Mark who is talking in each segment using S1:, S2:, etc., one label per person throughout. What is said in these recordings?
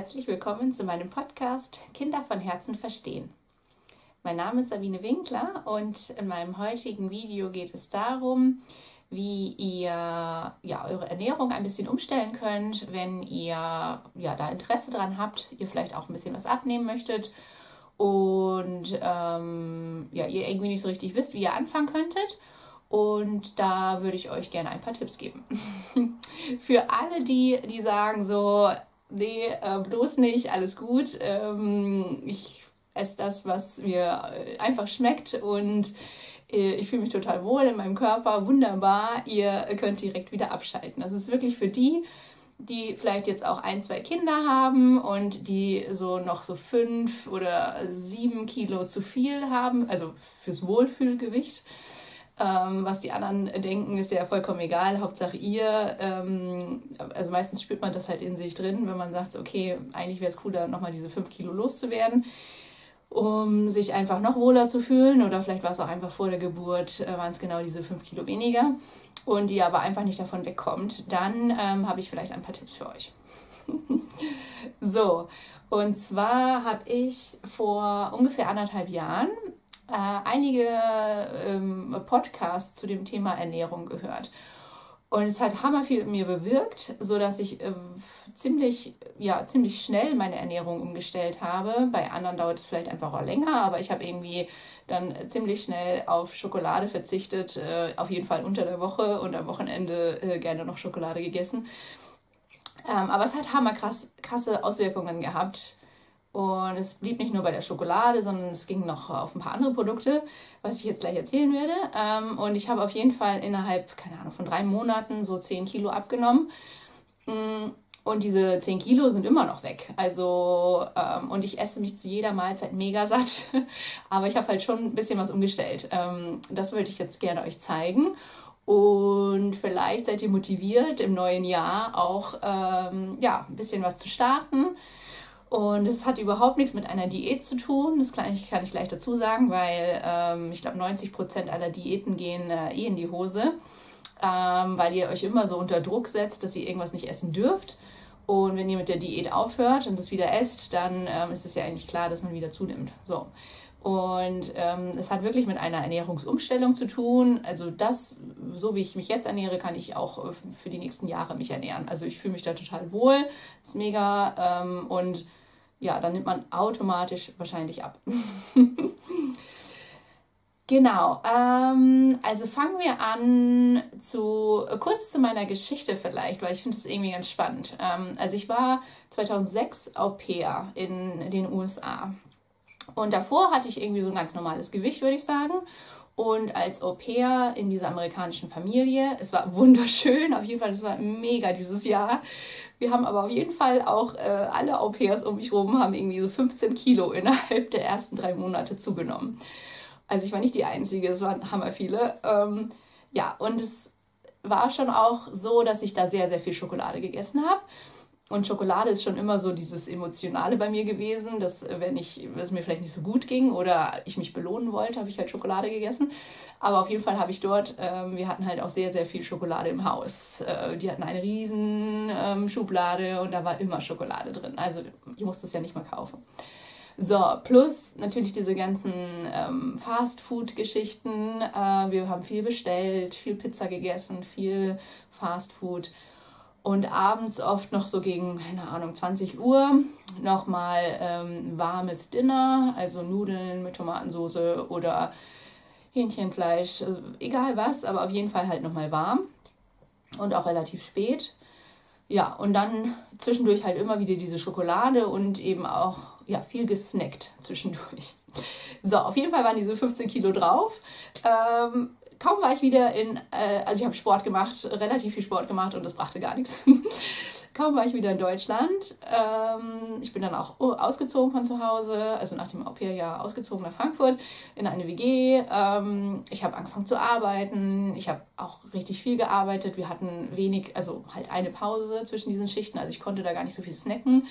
S1: herzlich willkommen zu meinem Podcast Kinder von Herzen verstehen. Mein Name ist Sabine Winkler und in meinem heutigen Video geht es darum, wie ihr ja, eure Ernährung ein bisschen umstellen könnt, wenn ihr ja, da Interesse dran habt, ihr vielleicht auch ein bisschen was abnehmen möchtet und ähm, ja, ihr irgendwie nicht so richtig wisst, wie ihr anfangen könntet. Und da würde ich euch gerne ein paar Tipps geben. Für alle, die, die sagen so, nee, äh, bloß nicht, alles gut. Ähm, ich esse das, was mir äh, einfach schmeckt und äh, ich fühle mich total wohl in meinem Körper, wunderbar. Ihr könnt direkt wieder abschalten. Das ist wirklich für die, die vielleicht jetzt auch ein, zwei Kinder haben und die so noch so fünf oder sieben Kilo zu viel haben, also fürs Wohlfühlgewicht. Ähm, was die anderen denken, ist ja vollkommen egal. Hauptsache ihr. Ähm, also meistens spürt man das halt in sich drin, wenn man sagt, okay, eigentlich wäre es cooler, nochmal diese fünf Kilo loszuwerden, um sich einfach noch wohler zu fühlen. Oder vielleicht war es auch einfach vor der Geburt, äh, waren es genau diese fünf Kilo weniger. Und die aber einfach nicht davon wegkommt. Dann ähm, habe ich vielleicht ein paar Tipps für euch. so, und zwar habe ich vor ungefähr anderthalb Jahren äh, einige ähm, Podcasts zu dem Thema Ernährung gehört. Und es hat hammer viel in mir bewirkt, sodass ich äh, ziemlich, ja, ziemlich schnell meine Ernährung umgestellt habe. Bei anderen dauert es vielleicht einfach auch länger, aber ich habe irgendwie dann ziemlich schnell auf Schokolade verzichtet, äh, auf jeden Fall unter der Woche und am Wochenende äh, gerne noch Schokolade gegessen. Ähm, aber es hat hammer krass, krasse Auswirkungen gehabt und es blieb nicht nur bei der Schokolade, sondern es ging noch auf ein paar andere Produkte, was ich jetzt gleich erzählen werde. Ähm, und ich habe auf jeden Fall innerhalb, keine Ahnung, von drei Monaten so 10 Kilo abgenommen. Mm, und diese 10 Kilo sind immer noch weg. Also, ähm, und ich esse mich zu jeder Mahlzeit mega satt. Aber ich habe halt schon ein bisschen was umgestellt. Ähm, das wollte ich jetzt gerne euch zeigen. Und vielleicht seid ihr motiviert, im neuen Jahr auch ja, ein bisschen was zu starten und es hat überhaupt nichts mit einer Diät zu tun. Das kann ich, kann ich gleich dazu sagen, weil ähm, ich glaube, 90 Prozent aller Diäten gehen äh, eh in die Hose, ähm, weil ihr euch immer so unter Druck setzt, dass ihr irgendwas nicht essen dürft. Und wenn ihr mit der Diät aufhört und das wieder esst, dann ähm, ist es ja eigentlich klar, dass man wieder zunimmt. So. Und ähm, es hat wirklich mit einer Ernährungsumstellung zu tun. Also das, so wie ich mich jetzt ernähre, kann ich auch äh, für die nächsten Jahre mich ernähren. Also ich fühle mich da total wohl, ist mega ähm, und ja, dann nimmt man automatisch wahrscheinlich ab. genau, ähm, also fangen wir an zu kurz zu meiner Geschichte vielleicht, weil ich finde es irgendwie ganz spannend. Ähm, also ich war 2006 Au pair in den USA und davor hatte ich irgendwie so ein ganz normales Gewicht, würde ich sagen. Und als Au pair in dieser amerikanischen Familie, es war wunderschön, auf jeden Fall, es war mega dieses Jahr. Wir haben aber auf jeden Fall auch äh, alle Au pairs um mich herum haben irgendwie so 15 Kilo innerhalb der ersten drei Monate zugenommen. Also ich war nicht die Einzige, es waren hammer viele. Ähm, ja, und es war schon auch so, dass ich da sehr, sehr viel Schokolade gegessen habe. Und Schokolade ist schon immer so dieses Emotionale bei mir gewesen, dass äh, wenn ich, es mir vielleicht nicht so gut ging oder ich mich belohnen wollte, habe ich halt Schokolade gegessen. Aber auf jeden Fall habe ich dort, ähm, wir hatten halt auch sehr, sehr viel Schokolade im Haus. Äh, die hatten eine riesen ähm, Schublade und da war immer Schokolade drin. Also ich musste es ja nicht mal kaufen. So, plus natürlich diese ganzen ähm, Fast-Food-Geschichten. Äh, wir haben viel bestellt, viel Pizza gegessen, viel Fast-Food und abends oft noch so gegen, keine Ahnung, 20 Uhr nochmal ähm, warmes Dinner, also Nudeln mit Tomatensauce oder Hähnchenfleisch, also egal was, aber auf jeden Fall halt nochmal warm und auch relativ spät. Ja, und dann zwischendurch halt immer wieder diese Schokolade und eben auch ja, viel gesnackt zwischendurch. So, auf jeden Fall waren diese 15 Kilo drauf. Ähm, kaum war ich wieder in, äh, also ich habe Sport gemacht, relativ viel Sport gemacht und das brachte gar nichts. kaum war ich wieder in Deutschland. Ähm, ich bin dann auch ausgezogen von zu Hause, also nach dem Au-pair-Jahr ausgezogen nach Frankfurt in eine WG. Ähm, ich habe angefangen zu arbeiten. Ich habe auch richtig viel gearbeitet. Wir hatten wenig, also halt eine Pause zwischen diesen Schichten, also ich konnte da gar nicht so viel snacken.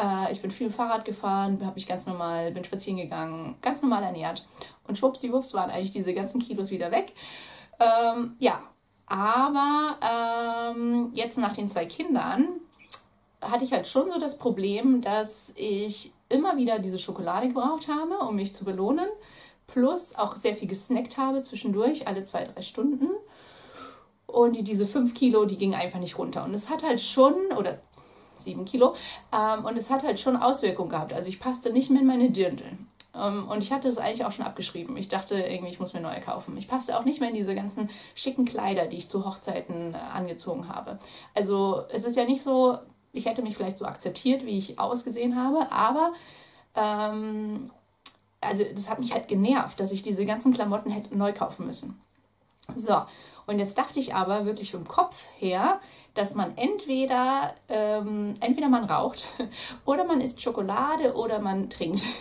S1: Äh, ich bin viel Fahrrad gefahren, habe mich ganz normal, bin spazieren gegangen, ganz normal ernährt. Und schwuppsdiwupps waren eigentlich diese ganzen Kilos wieder weg. Ähm, ja, aber ähm, jetzt nach den zwei Kindern hatte ich halt schon so das Problem, dass ich immer wieder diese Schokolade gebraucht habe, um mich zu belohnen. Plus auch sehr viel gesnackt habe zwischendurch, alle zwei, drei Stunden. Und diese fünf Kilo, die gingen einfach nicht runter. Und es hat halt schon, oder sieben Kilo, ähm, und es hat halt schon Auswirkungen gehabt. Also ich passte nicht mehr in meine Dirndl. Ähm, und ich hatte es eigentlich auch schon abgeschrieben. Ich dachte irgendwie, ich muss mir neue kaufen. Ich passte auch nicht mehr in diese ganzen schicken Kleider, die ich zu Hochzeiten äh, angezogen habe. Also es ist ja nicht so, ich hätte mich vielleicht so akzeptiert, wie ich ausgesehen habe, aber ähm, also das hat mich halt genervt, dass ich diese ganzen Klamotten hätte neu kaufen müssen. So, und jetzt dachte ich aber wirklich vom Kopf her, dass man entweder, ähm, entweder man raucht oder man isst Schokolade oder man trinkt.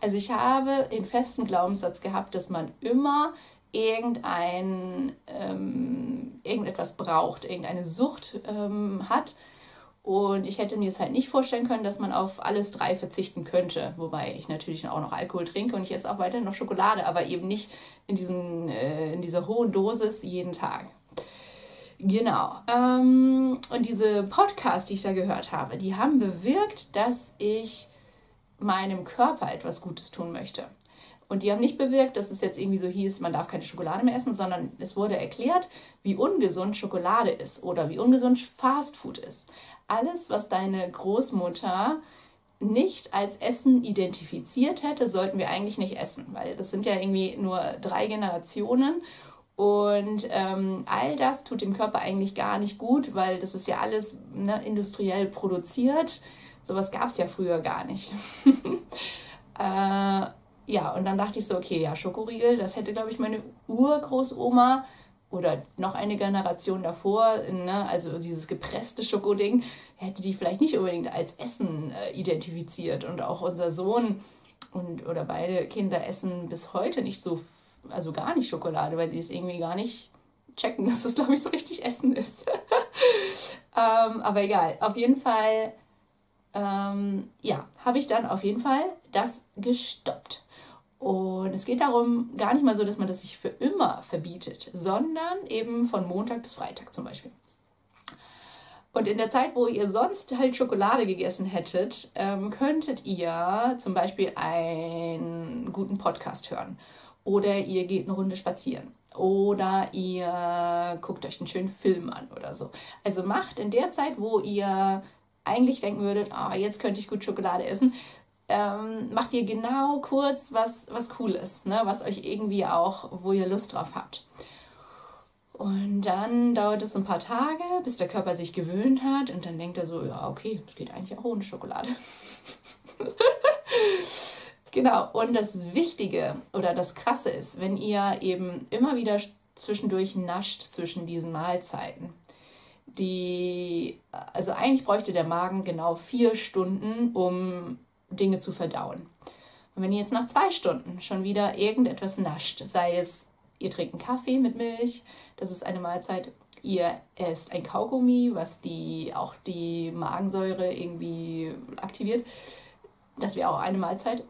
S1: Also ich habe den festen Glaubenssatz gehabt, dass man immer irgendein, ähm, irgendetwas braucht, irgendeine Sucht ähm, hat. Und ich hätte mir es halt nicht vorstellen können, dass man auf alles drei verzichten könnte. Wobei ich natürlich auch noch Alkohol trinke und ich esse auch weiterhin noch Schokolade, aber eben nicht in, diesen, äh, in dieser hohen Dosis jeden Tag. Genau. Ähm, und diese Podcasts, die ich da gehört habe, die haben bewirkt, dass ich meinem Körper etwas Gutes tun möchte. Und die haben nicht bewirkt, dass es jetzt irgendwie so hieß, man darf keine Schokolade mehr essen, sondern es wurde erklärt, wie ungesund Schokolade ist oder wie ungesund Fastfood ist. Alles, was deine Großmutter nicht als Essen identifiziert hätte, sollten wir eigentlich nicht essen, weil das sind ja irgendwie nur drei Generationen und ähm, all das tut dem Körper eigentlich gar nicht gut, weil das ist ja alles ne, industriell produziert. Sowas gab es ja früher gar nicht. äh, ja, und dann dachte ich so, okay, ja, Schokoriegel, das hätte, glaube ich, meine Urgroßoma oder noch eine Generation davor, ne, also dieses gepresste Schokoding, hätte die vielleicht nicht unbedingt als Essen äh, identifiziert. Und auch unser Sohn und oder beide Kinder essen bis heute nicht so also gar nicht Schokolade, weil die es irgendwie gar nicht checken, dass das, glaube ich, so richtig Essen ist. ähm, aber egal, auf jeden Fall, ähm, ja, habe ich dann auf jeden Fall das gestoppt. Und es geht darum, gar nicht mal so, dass man das sich für immer verbietet, sondern eben von Montag bis Freitag zum Beispiel. Und in der Zeit, wo ihr sonst halt Schokolade gegessen hättet, ähm, könntet ihr zum Beispiel einen guten Podcast hören oder ihr geht eine Runde spazieren oder ihr guckt euch einen schönen Film an oder so. Also macht in der Zeit, wo ihr eigentlich denken würdet, oh, jetzt könnte ich gut Schokolade essen, ähm, macht ihr genau kurz was, was Cooles, ne? was euch irgendwie auch, wo ihr Lust drauf habt. Und dann dauert es ein paar Tage, bis der Körper sich gewöhnt hat und dann denkt er so, ja, okay, es geht eigentlich auch ohne Schokolade. Genau, und das Wichtige oder das Krasse ist, wenn ihr eben immer wieder zwischendurch nascht zwischen diesen Mahlzeiten. Die, also eigentlich bräuchte der Magen genau vier Stunden, um Dinge zu verdauen. Und wenn ihr jetzt nach zwei Stunden schon wieder irgendetwas nascht, sei es, ihr trinkt einen Kaffee mit Milch, das ist eine Mahlzeit, ihr esst ein Kaugummi, was die, auch die Magensäure irgendwie aktiviert, das wäre auch eine Mahlzeit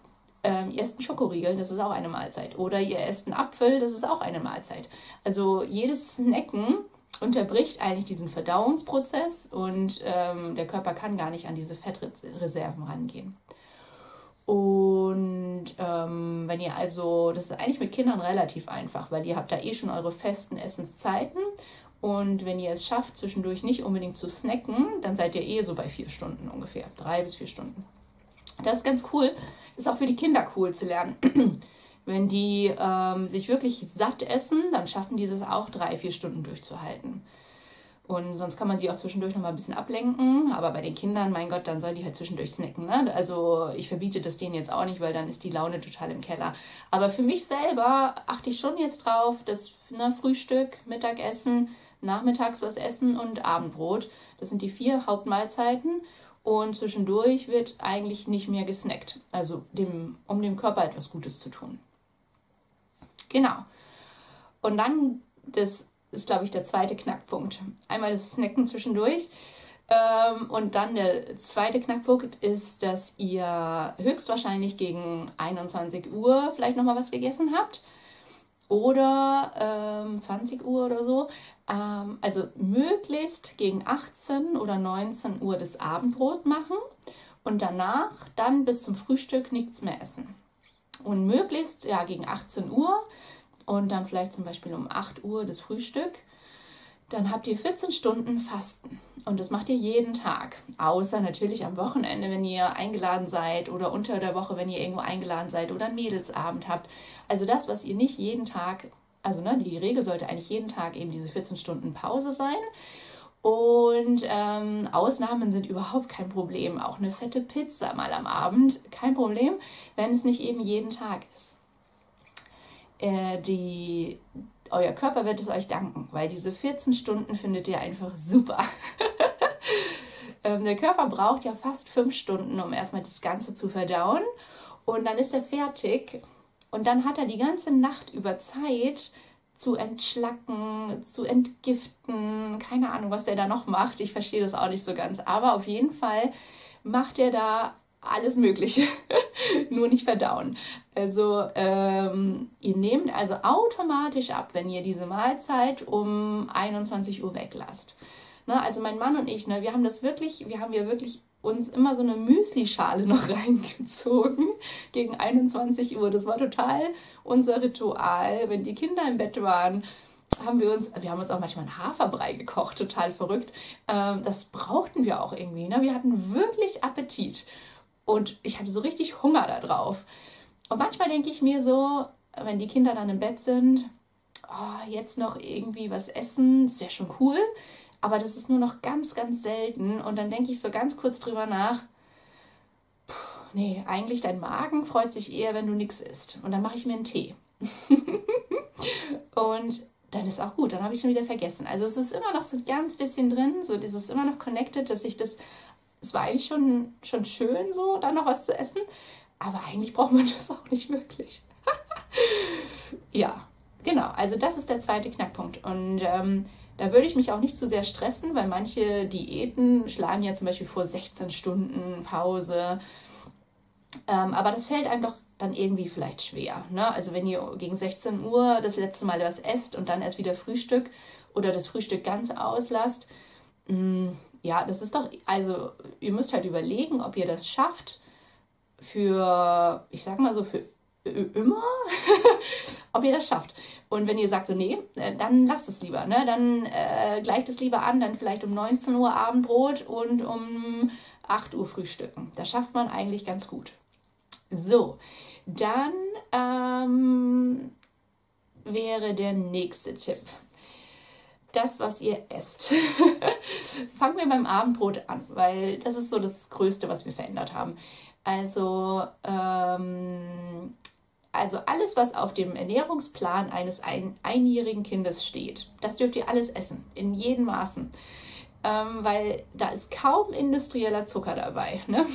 S1: ähm, ihr esst einen Schokoriegel, das ist auch eine Mahlzeit. Oder ihr esst einen Apfel, das ist auch eine Mahlzeit. Also jedes Snacken unterbricht eigentlich diesen Verdauungsprozess und ähm, der Körper kann gar nicht an diese Fettreserven rangehen. Und ähm, wenn ihr also, das ist eigentlich mit Kindern relativ einfach, weil ihr habt da eh schon eure festen Essenszeiten. Und wenn ihr es schafft, zwischendurch nicht unbedingt zu snacken, dann seid ihr eh so bei vier Stunden ungefähr, drei bis vier Stunden. Das ist ganz cool. Ist auch für die Kinder cool zu lernen. Wenn die ähm, sich wirklich satt essen, dann schaffen die es auch drei, vier Stunden durchzuhalten. Und sonst kann man sie auch zwischendurch noch mal ein bisschen ablenken. Aber bei den Kindern, mein Gott, dann sollen die halt zwischendurch snacken. Ne? Also ich verbiete das denen jetzt auch nicht, weil dann ist die Laune total im Keller. Aber für mich selber achte ich schon jetzt drauf, dass ne, Frühstück, Mittagessen, nachmittags was essen und Abendbrot. Das sind die vier Hauptmahlzeiten. Und zwischendurch wird eigentlich nicht mehr gesnackt. Also dem, um dem Körper etwas Gutes zu tun. Genau. Und dann, das ist, glaube ich, der zweite Knackpunkt. Einmal das Snacken zwischendurch. Ähm, und dann der zweite Knackpunkt ist, dass ihr höchstwahrscheinlich gegen 21 Uhr vielleicht nochmal was gegessen habt. oder ähm, 20 Uhr oder so. Ähm, also möglichst gegen 18 oder 19 Uhr das Abendbrot machen und danach dann bis zum Frühstück nichts mehr essen. Und möglichst ja gegen 18 Uhr und dann vielleicht zum Beispiel um 8 Uhr das Frühstück. Dann habt ihr 14 Stunden Fasten. Und das macht ihr jeden Tag. Außer natürlich am Wochenende, wenn ihr eingeladen seid oder unter der Woche, wenn ihr irgendwo eingeladen seid oder einen Mädelsabend habt. Also das, was ihr nicht jeden Tag, also ne, die Regel sollte eigentlich jeden Tag eben diese 14 Stunden Pause sein. Und ähm, Ausnahmen sind überhaupt kein Problem. Auch eine fette Pizza mal am Abend, kein Problem, wenn es nicht eben jeden Tag ist. Äh, die, euer Körper wird es euch danken, weil diese 14 Stunden findet ihr einfach super. ähm, der Körper braucht ja fast fünf Stunden, um erstmal das Ganze zu verdauen. Und dann ist er fertig. Und dann hat er die ganze Nacht über Zeit zu entschlacken, zu entgiften. Keine Ahnung, was der da noch macht. Ich verstehe das auch nicht so ganz. Aber auf jeden Fall macht er da alles Mögliche, nur nicht verdauen. Also ähm, ihr nehmt also automatisch ab, wenn ihr diese Mahlzeit um 21 Uhr weglasst. Ne, also mein Mann und ich, ne, wir haben das wirklich, wir haben ja wirklich uns immer so eine Müslischale noch reingezogen gegen 21 Uhr. Das war total unser Ritual. Wenn die Kinder im Bett waren, haben wir uns, wir haben uns auch manchmal einen Haferbrei gekocht, total verrückt. Ähm, das brauchten wir auch irgendwie. Ne? Wir hatten wirklich Appetit. Und ich hatte so richtig Hunger da drauf. Und manchmal denke ich mir so, wenn die Kinder dann im Bett sind, oh, jetzt noch irgendwie was essen, das wäre schon cool. Aber das ist nur noch ganz, ganz selten. Und dann denke ich so ganz kurz drüber nach, puh, nee, eigentlich dein Magen freut sich eher, wenn du nichts isst. Und dann mache ich mir einen Tee. und dann ist auch gut, dann habe ich schon wieder vergessen. Also es ist immer noch so ein ganz bisschen drin, so dieses immer noch connected, dass ich das es war eigentlich schon, schon schön, so da noch was zu essen. Aber eigentlich braucht man das auch nicht wirklich. ja, genau. Also das ist der zweite Knackpunkt. Und ähm, da würde ich mich auch nicht zu sehr stressen, weil manche Diäten schlagen ja zum Beispiel vor 16 Stunden Pause. Ähm, aber das fällt einem doch dann irgendwie vielleicht schwer. Ne? Also wenn ihr gegen 16 Uhr das letzte Mal was esst und dann erst wieder Frühstück oder das Frühstück ganz auslasst, mh, mm, ja, das ist doch, also ihr müsst halt überlegen, ob ihr das schafft für, ich sag mal so, für immer, ob ihr das schafft. Und wenn ihr sagt so, nee, äh, dann lasst es lieber, ne? Dann äh, gleicht es lieber an, dann vielleicht um 19 Uhr Abendbrot und um 8 Uhr Frühstücken. Das schafft man eigentlich ganz gut. So, dann ähm, wäre der nächste Tipp das, was ihr esst. Fangen wir beim Abendbrot an, weil das ist so das Größte, was wir verändert haben. Also, ähm, also alles, was auf dem Ernährungsplan eines ein, einjährigen Kindes steht, das dürft ihr alles essen, in jedem Maßen. Ähm, weil da ist kaum industrieller Zucker dabei. Ne?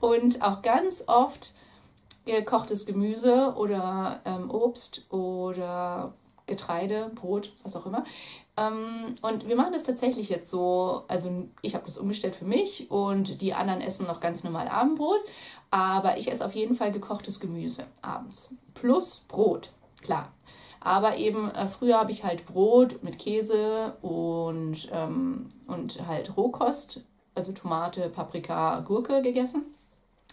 S1: Und auch ganz oft gekochtes Gemüse oder ähm, Obst oder Getreide, Brot, was auch immer. Ähm, und wir machen das tatsächlich jetzt so, also ich habe das umgestellt für mich und die anderen essen noch ganz normal Abendbrot, aber ich esse auf jeden Fall gekochtes Gemüse abends. Plus Brot, klar. Aber eben äh, früher habe ich halt Brot mit Käse und, ähm, und halt Rohkost, also Tomate, Paprika, Gurke gegessen.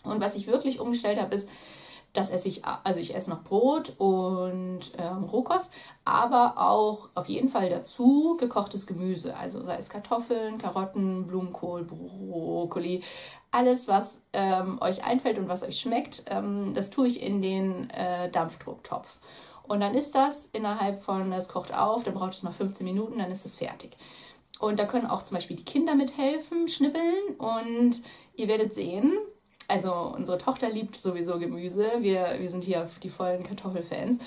S1: Und was ich wirklich umgestellt habe, ist, das esse ich, also ich esse noch Brot und ähm, Rohkost, aber auch auf jeden Fall dazu gekochtes Gemüse. Also sei es Kartoffeln, Karotten, Blumenkohl, Brokkoli, alles, was ähm, euch einfällt und was euch schmeckt, ähm, das tue ich in den äh, Dampfdrucktopf. Und dann ist das innerhalb von, es kocht auf, dann braucht es noch 15 Minuten, dann ist es fertig. Und da können auch zum Beispiel die Kinder mithelfen, schnippeln und ihr werdet sehen, also unsere Tochter liebt sowieso Gemüse. Wir, wir sind hier die vollen Kartoffelfans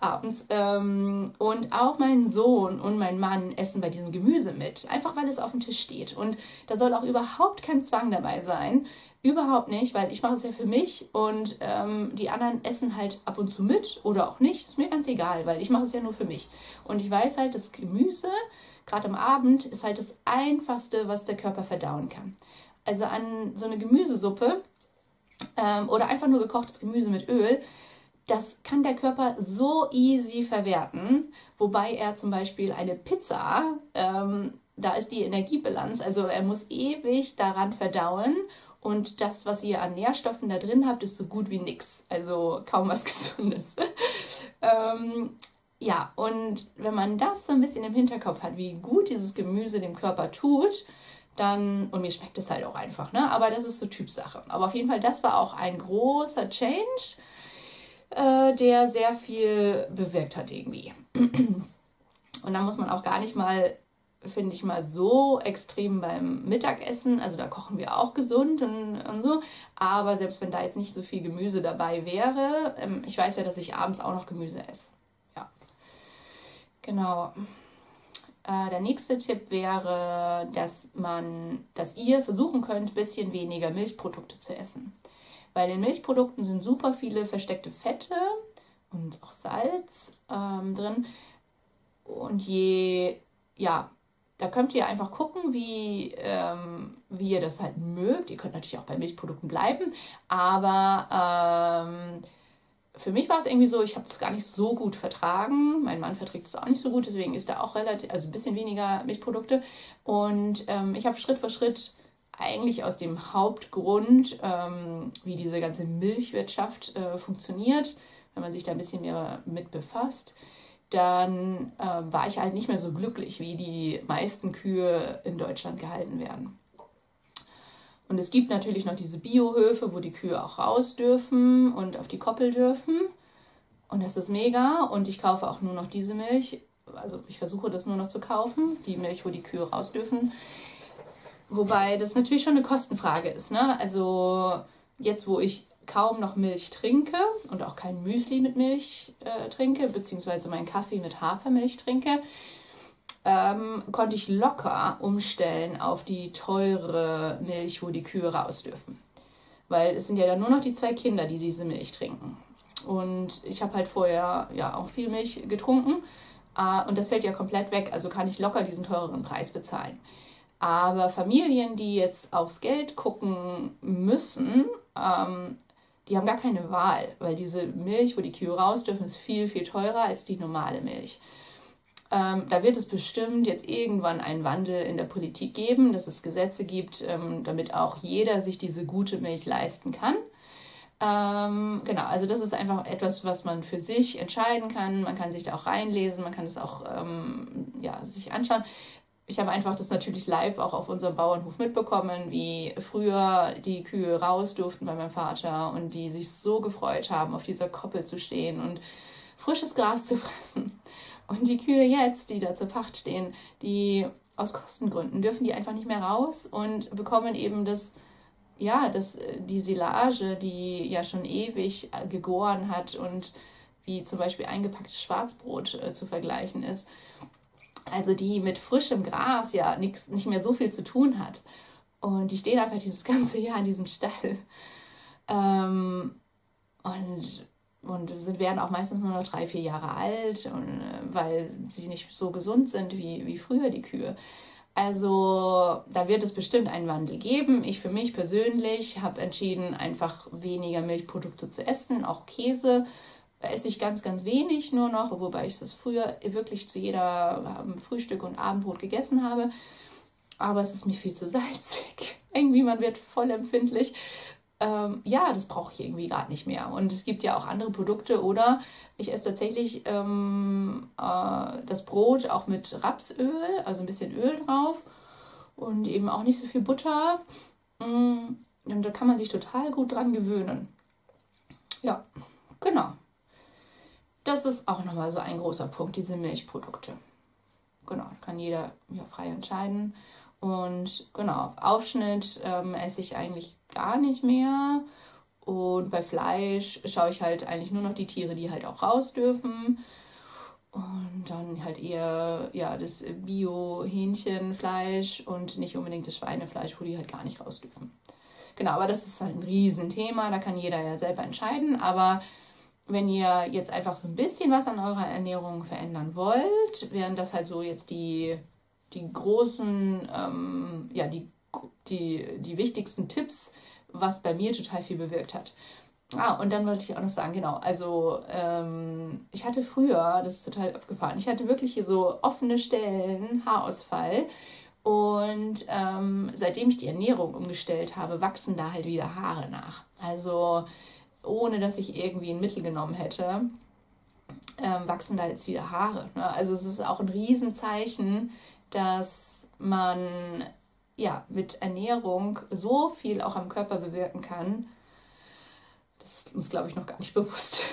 S1: abends. Ähm, und auch mein Sohn und mein Mann essen bei diesem Gemüse mit, einfach weil es auf dem Tisch steht. Und da soll auch überhaupt kein Zwang dabei sein. Überhaupt nicht, weil ich mache es ja für mich und ähm, die anderen essen halt ab und zu mit oder auch nicht. Ist mir ganz egal, weil ich mache es ja nur für mich. Und ich weiß halt, das Gemüse, gerade am Abend, ist halt das Einfachste, was der Körper verdauen kann. Also an so eine Gemüsesuppe ähm, oder einfach nur gekochtes Gemüse mit Öl, das kann der Körper so easy verwerten, wobei er zum Beispiel eine Pizza, ähm, da ist die Energiebilanz, also er muss ewig daran verdauen und das, was ihr an Nährstoffen da drin habt, ist so gut wie nichts, also kaum was Gesundes. ähm, ja, und wenn man das so ein bisschen im Hinterkopf hat, wie gut dieses Gemüse dem Körper tut, dann, und mir schmeckt es halt auch einfach, ne? Aber das ist so Typsache. Aber auf jeden Fall, das war auch ein großer Change, äh, der sehr viel bewirkt hat irgendwie. Und dann muss man auch gar nicht mal, finde ich mal, so extrem beim Mittagessen. Also da kochen wir auch gesund und, und so. Aber selbst wenn da jetzt nicht so viel Gemüse dabei wäre, ähm, ich weiß ja, dass ich abends auch noch Gemüse esse. Ja. Genau. Äh, der nächste Tipp wäre, dass man, dass ihr versuchen könnt, ein bisschen weniger Milchprodukte zu essen. Weil in Milchprodukten sind super viele versteckte Fette und auch Salz ähm, drin. Und je, ja, da könnt ihr einfach gucken, wie, ähm, wie ihr das halt mögt. Ihr könnt natürlich auch bei Milchprodukten bleiben, aber ähm, für mich war es irgendwie so, ich habe das gar nicht so gut vertragen. Mein Mann verträgt es auch nicht so gut, deswegen ist da auch relativ, also ein bisschen weniger Milchprodukte. Und ähm, ich habe Schritt für Schritt eigentlich aus dem Hauptgrund, ähm, wie diese ganze Milchwirtschaft äh, funktioniert, wenn man sich da ein bisschen mehr mit befasst, dann äh, war ich halt nicht mehr so glücklich, wie die meisten Kühe in Deutschland gehalten werden. Und es gibt natürlich noch diese Biohöfe, wo die Kühe auch raus dürfen und auf die Koppel dürfen. Und das ist mega. Und ich kaufe auch nur noch diese Milch. Also ich versuche das nur noch zu kaufen, die Milch, wo die Kühe raus dürfen. Wobei das natürlich schon eine Kostenfrage ist. Ne? Also jetzt, wo ich kaum noch Milch trinke und auch kein Müsli mit Milch äh, trinke, beziehungsweise meinen Kaffee mit Hafermilch trinke, ähm, konnte ich locker umstellen auf die teure Milch, wo die Kühe raus dürfen. Weil es sind ja dann nur noch die zwei Kinder, die diese Milch trinken. Und ich habe halt vorher ja auch viel Milch getrunken äh, und das fällt ja komplett weg, also kann ich locker diesen teureren Preis bezahlen. Aber Familien, die jetzt aufs Geld gucken müssen, ähm, die haben gar keine Wahl, weil diese Milch, wo die Kühe raus dürfen, ist viel, viel teurer als die normale Milch. Ähm, da wird es bestimmt jetzt irgendwann einen Wandel in der Politik geben, dass es Gesetze gibt, ähm, damit auch jeder sich diese gute Milch leisten kann. Ähm, genau, also das ist einfach etwas, was man für sich entscheiden kann. Man kann sich da auch reinlesen, man kann es auch ähm, ja, sich anschauen ich habe einfach das natürlich live auch auf unserem Bauernhof mitbekommen, wie früher die Kühe raus durften bei meinem Vater und die sich so gefreut haben, auf dieser Koppel zu stehen und frisches Gras zu fressen. Und die Kühe jetzt, die da zur Pacht stehen, die aus Kostengründen dürfen die einfach nicht mehr raus und bekommen eben das, ja, das, die Silage, die ja schon ewig gegoren hat und wie zum Beispiel eingepacktes Schwarzbrot äh, zu vergleichen ist also die mit frischem Gras ja nix, nicht mehr so viel zu tun hat. Und die stehen einfach dieses ganze Jahr in diesem Stall. Ähm, und und sind, werden auch meistens nur noch drei, vier Jahre alt, und, äh, weil sie nicht so gesund sind wie, wie früher die Kühe. Also da wird es bestimmt einen Wandel geben. Ich für mich persönlich habe entschieden, einfach weniger Milchprodukte zu essen, auch Käse esse ich ganz, ganz wenig nur noch, wobei ich das früher wirklich zu jeder Frühstück und Abendbrot gegessen habe. Aber es ist mir viel zu salzig. irgendwie, man wird voll empfindlich. Ähm, ja, das brauche ich irgendwie gerade nicht mehr. Und es gibt ja auch andere Produkte. Oder ich esse tatsächlich ähm, äh, das Brot auch mit Rapsöl, also ein bisschen Öl drauf und eben auch nicht so viel Butter. Mm, und da kann man sich total gut dran gewöhnen. Ja, genau. Das ist auch nochmal so ein großer Punkt, diese Milchprodukte. Genau, kann jeder ja, frei entscheiden. Und genau, Aufschnitt ähm, esse ich eigentlich gar nicht mehr. Und bei Fleisch schaue ich halt eigentlich nur noch die Tiere, die halt auch raus dürfen. Und dann halt eher ja, das Bio-Hähnchenfleisch und nicht unbedingt das Schweinefleisch, wo die halt gar nicht raus dürfen. Genau, aber das ist halt ein Riesenthema, da kann jeder ja selber entscheiden. Aber wenn ihr jetzt einfach so ein bisschen was an eurer Ernährung verändern wollt, wären das halt so jetzt die, die großen, ähm, ja, die, die, die wichtigsten Tipps, was bei mir total viel bewirkt hat. Ah, und dann wollte ich auch noch sagen, genau, also ähm, ich hatte früher, das ist total abgefahren, ich hatte wirklich hier so offene Stellen, Haarausfall. Und ähm, seitdem ich die Ernährung umgestellt habe, wachsen da halt wieder Haare nach. Also ohne dass ich irgendwie ein Mittel genommen hätte, ähm, wachsen da jetzt wieder Haare. Ne? Also es ist auch ein Riesenzeichen, dass man ja mit Ernährung so viel auch am Körper bewirken kann. Das ist uns, glaube ich, noch gar nicht bewusst.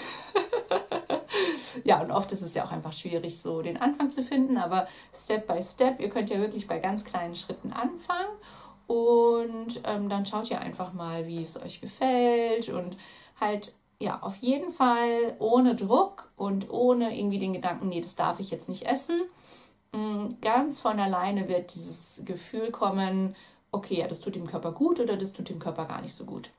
S1: ja, und oft ist es ja auch einfach schwierig, so den Anfang zu finden, aber Step by Step, ihr könnt ja wirklich bei ganz kleinen Schritten anfangen und ähm, dann schaut ihr einfach mal, wie es euch gefällt und halt ja, auf jeden Fall ohne Druck und ohne irgendwie den Gedanken, nee, das darf ich jetzt nicht essen. Mm, ganz von alleine wird dieses Gefühl kommen, okay, ja, das tut dem Körper gut oder das tut dem Körper gar nicht so gut.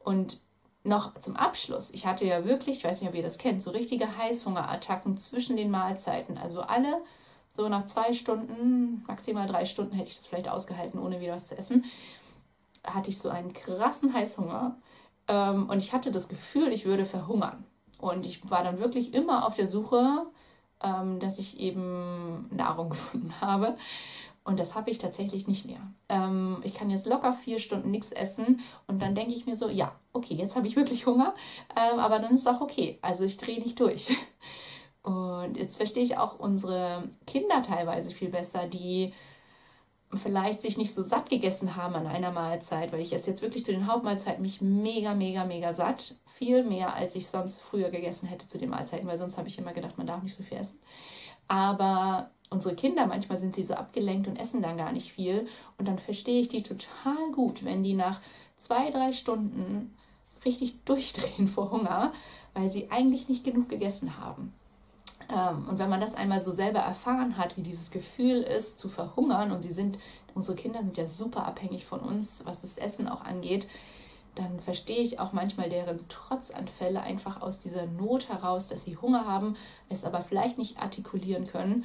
S1: Und noch zum Abschluss, ich hatte ja wirklich, ich weiß nicht, ob ihr das kennt, so richtige Heißhungerattacken zwischen den Mahlzeiten. Also alle so nach zwei Stunden, maximal drei Stunden hätte ich das vielleicht ausgehalten, ohne wieder was zu essen, hatte ich so einen krassen Heißhunger. Ähm, und ich hatte das Gefühl, ich würde verhungern. Und ich war dann wirklich immer auf der Suche, ähm, dass ich eben Nahrung gefunden habe. Und das habe ich tatsächlich nicht mehr. Ähm, ich kann jetzt locker vier Stunden nichts essen und dann denke ich mir so, ja, okay, jetzt habe ich wirklich Hunger, ähm, aber dann ist auch okay. Also ich drehe nicht durch. Und jetzt verstehe ich auch unsere Kinder teilweise viel besser, die vielleicht sich nicht so satt gegessen haben an einer Mahlzeit, weil ich esse jetzt wirklich zu den Hauptmahlzeiten mich mega, mega, mega satt. Viel mehr, als ich sonst früher gegessen hätte zu den Mahlzeiten, weil sonst habe ich immer gedacht, man darf nicht so viel essen. Aber unsere Kinder, manchmal sind sie so abgelenkt und essen dann gar nicht viel. Und dann verstehe ich die total gut, wenn die nach zwei, drei Stunden richtig durchdrehen vor Hunger, weil sie eigentlich nicht genug gegessen haben. Ähm, und wenn man das einmal so selber erfahren hat, wie dieses Gefühl ist, zu verhungern, und sie sind, unsere Kinder sind ja super abhängig von uns, was das Essen auch angeht, dann verstehe ich auch manchmal deren Trotzanfälle einfach aus dieser Not heraus, dass sie Hunger haben, es aber vielleicht nicht artikulieren können.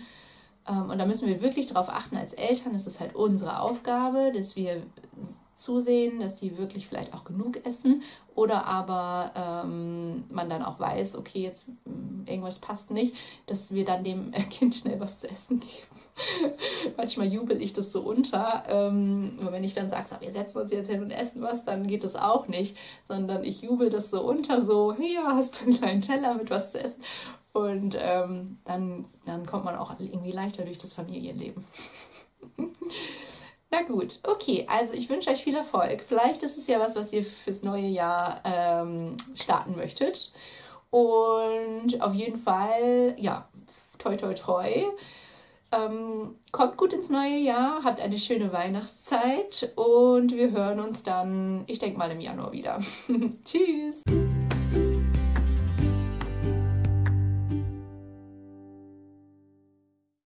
S1: Ähm, und da müssen wir wirklich darauf achten als Eltern, es ist halt unsere Aufgabe, dass wir zusehen, dass die wirklich vielleicht auch genug essen oder aber ähm, man dann auch weiß, okay, jetzt mm, irgendwas passt nicht, dass wir dann dem Kind schnell was zu essen geben. Manchmal jubel ich das so unter. Ähm, wenn ich dann sage, so, wir setzen uns jetzt hin und essen was, dann geht das auch nicht, sondern ich jubel das so unter, so, hier hast du einen kleinen Teller mit was zu essen. Und ähm, dann, dann kommt man auch irgendwie leichter durch das Familienleben. Na gut, okay. Also ich wünsche euch viel Erfolg. Vielleicht ist es ja was, was ihr fürs neue Jahr ähm, starten möchtet. Und auf jeden Fall, ja, toi, toi, toi. Ähm, kommt gut ins neue Jahr, habt eine schöne Weihnachtszeit und wir hören uns dann, ich denke mal, im Januar wieder. Tschüss!